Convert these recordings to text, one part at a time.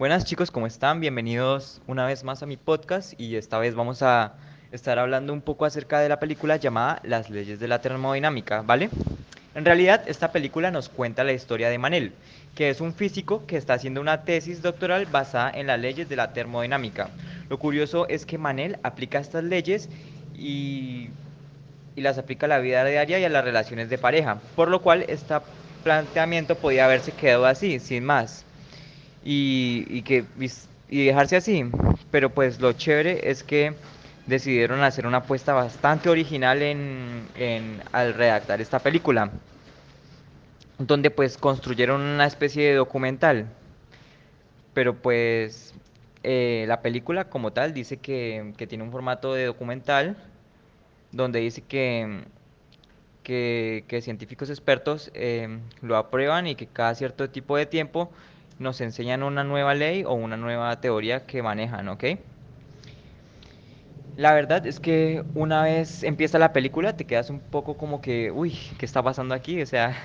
Buenas chicos, ¿cómo están? Bienvenidos una vez más a mi podcast y esta vez vamos a estar hablando un poco acerca de la película llamada Las leyes de la termodinámica, ¿vale? En realidad esta película nos cuenta la historia de Manel, que es un físico que está haciendo una tesis doctoral basada en las leyes de la termodinámica. Lo curioso es que Manel aplica estas leyes y, y las aplica a la vida diaria y a las relaciones de pareja, por lo cual este planteamiento podía haberse quedado así, sin más y, y que, y dejarse así. Pero pues lo chévere es que decidieron hacer una apuesta bastante original en, en, al redactar esta película, donde pues construyeron una especie de documental. Pero pues eh, la película como tal dice que, que, tiene un formato de documental, donde dice que, que, científicos expertos eh, lo aprueban y que cada cierto tipo de tiempo nos enseñan una nueva ley o una nueva teoría que manejan, ¿ok? La verdad es que una vez empieza la película te quedas un poco como que, uy, ¿qué está pasando aquí? O sea,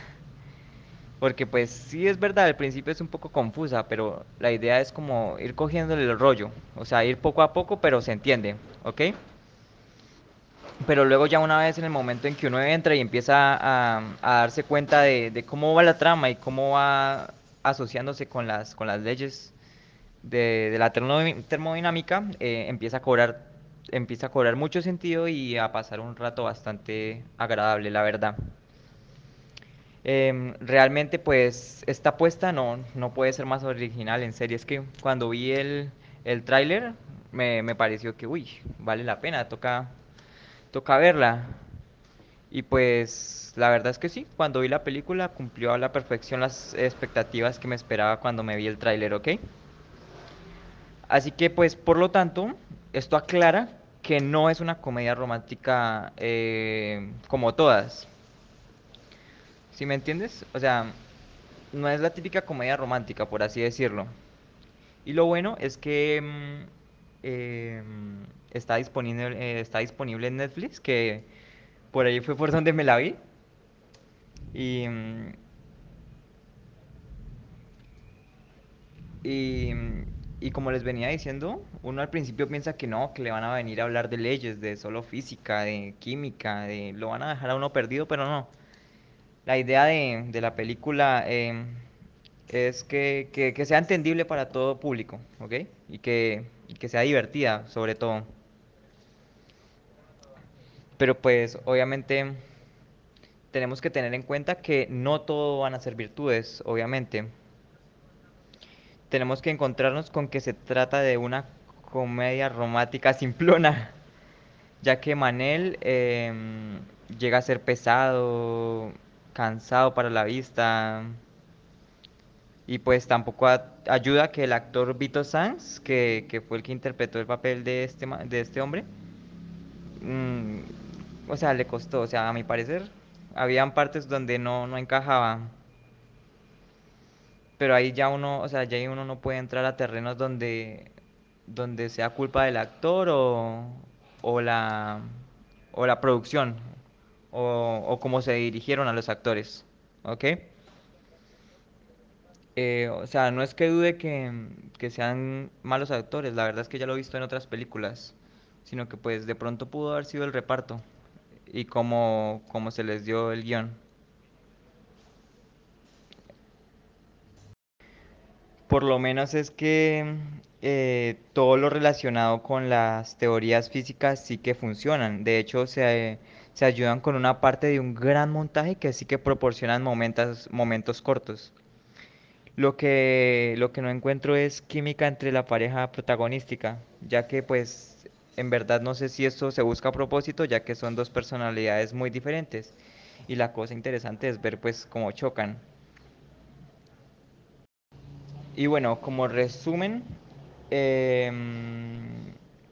porque pues sí es verdad, al principio es un poco confusa, pero la idea es como ir cogiéndole el rollo, o sea, ir poco a poco, pero se entiende, ¿ok? Pero luego ya una vez en el momento en que uno entra y empieza a, darse cuenta de, de, cómo va la trama y cómo va asociándose con las, con las leyes de, de la termodinámica, eh, empieza, a cobrar, empieza a cobrar mucho sentido y a pasar un rato bastante agradable, la verdad. Eh, realmente pues esta apuesta no, no puede ser más original, en serio, es que cuando vi el, el tráiler me, me pareció que, uy, vale la pena, toca, toca verla. Y pues la verdad es que sí, cuando vi la película cumplió a la perfección las expectativas que me esperaba cuando me vi el tráiler, ¿ok? Así que pues por lo tanto, esto aclara que no es una comedia romántica eh, como todas. ¿Sí me entiendes? O sea, no es la típica comedia romántica, por así decirlo. Y lo bueno es que mm, eh, está, disponible, eh, está disponible en Netflix, que por ahí fue por donde me la vi. Y, y, y, como les venía diciendo, uno al principio piensa que no, que le van a venir a hablar de leyes, de solo física, de química, de lo van a dejar a uno perdido, pero no. La idea de, de la película eh, es que, que, que, sea entendible para todo público, ¿ok? Y que, y que sea divertida, sobre todo. Pero pues obviamente tenemos que tener en cuenta que no todo van a ser virtudes, obviamente. Tenemos que encontrarnos con que se trata de una comedia romántica simplona, ya que Manel eh, llega a ser pesado, cansado para la vista, y pues tampoco ayuda que el actor Vito Sanz, que, que, fue el que interpretó el papel de este, de este hombre, mmm, o sea, le costó, o sea, a mi parecer, habían partes donde no, no encajaba. Pero ahí ya uno, o sea, ya ahí uno no puede entrar a terrenos donde, donde sea culpa del actor o, o la, o la producción, o, o cómo se dirigieron a los actores, ¿ok? Eh, o sea, no es que dude que, que sean malos actores, la verdad es que ya lo he visto en otras películas, sino que pues de pronto pudo haber sido el reparto y cómo, cómo se les dio el guion. Por lo menos es que eh, todo lo relacionado con las teorías físicas sí que funcionan. De hecho, se, se ayudan con una parte de un gran montaje que sí que proporcionan momentos, momentos cortos. Lo que, lo que no encuentro es química entre la pareja protagonística, ya que pues en verdad no sé si esto se busca a propósito, ya que son dos personalidades muy diferentes. Y la cosa interesante es ver pues cómo chocan. Y bueno, como resumen, eh,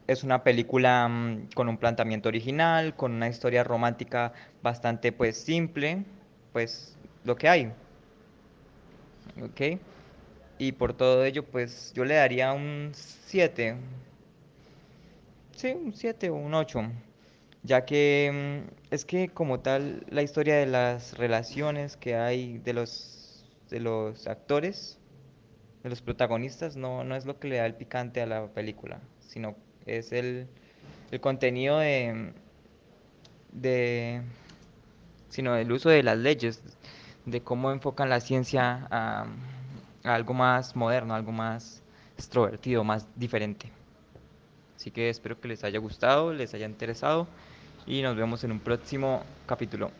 es una película mm, con un planteamiento original, con una historia romántica bastante pues simple, pues lo que hay. ¿Ok? Y por todo ello pues yo le daría un 7, Sí, un 7 o un 8, ya que mm, es que como tal la historia de las relaciones que hay de los, de los actores de los protagonistas no, no es lo que le da el picante a la película, sino es el, el contenido de, de, sino el uso de las leyes, de cómo enfocan la ciencia a, a algo más moderno, algo más extrovertido, más diferente. Así que espero que les haya gustado, les haya interesado y nos vemos en un próximo capítulo.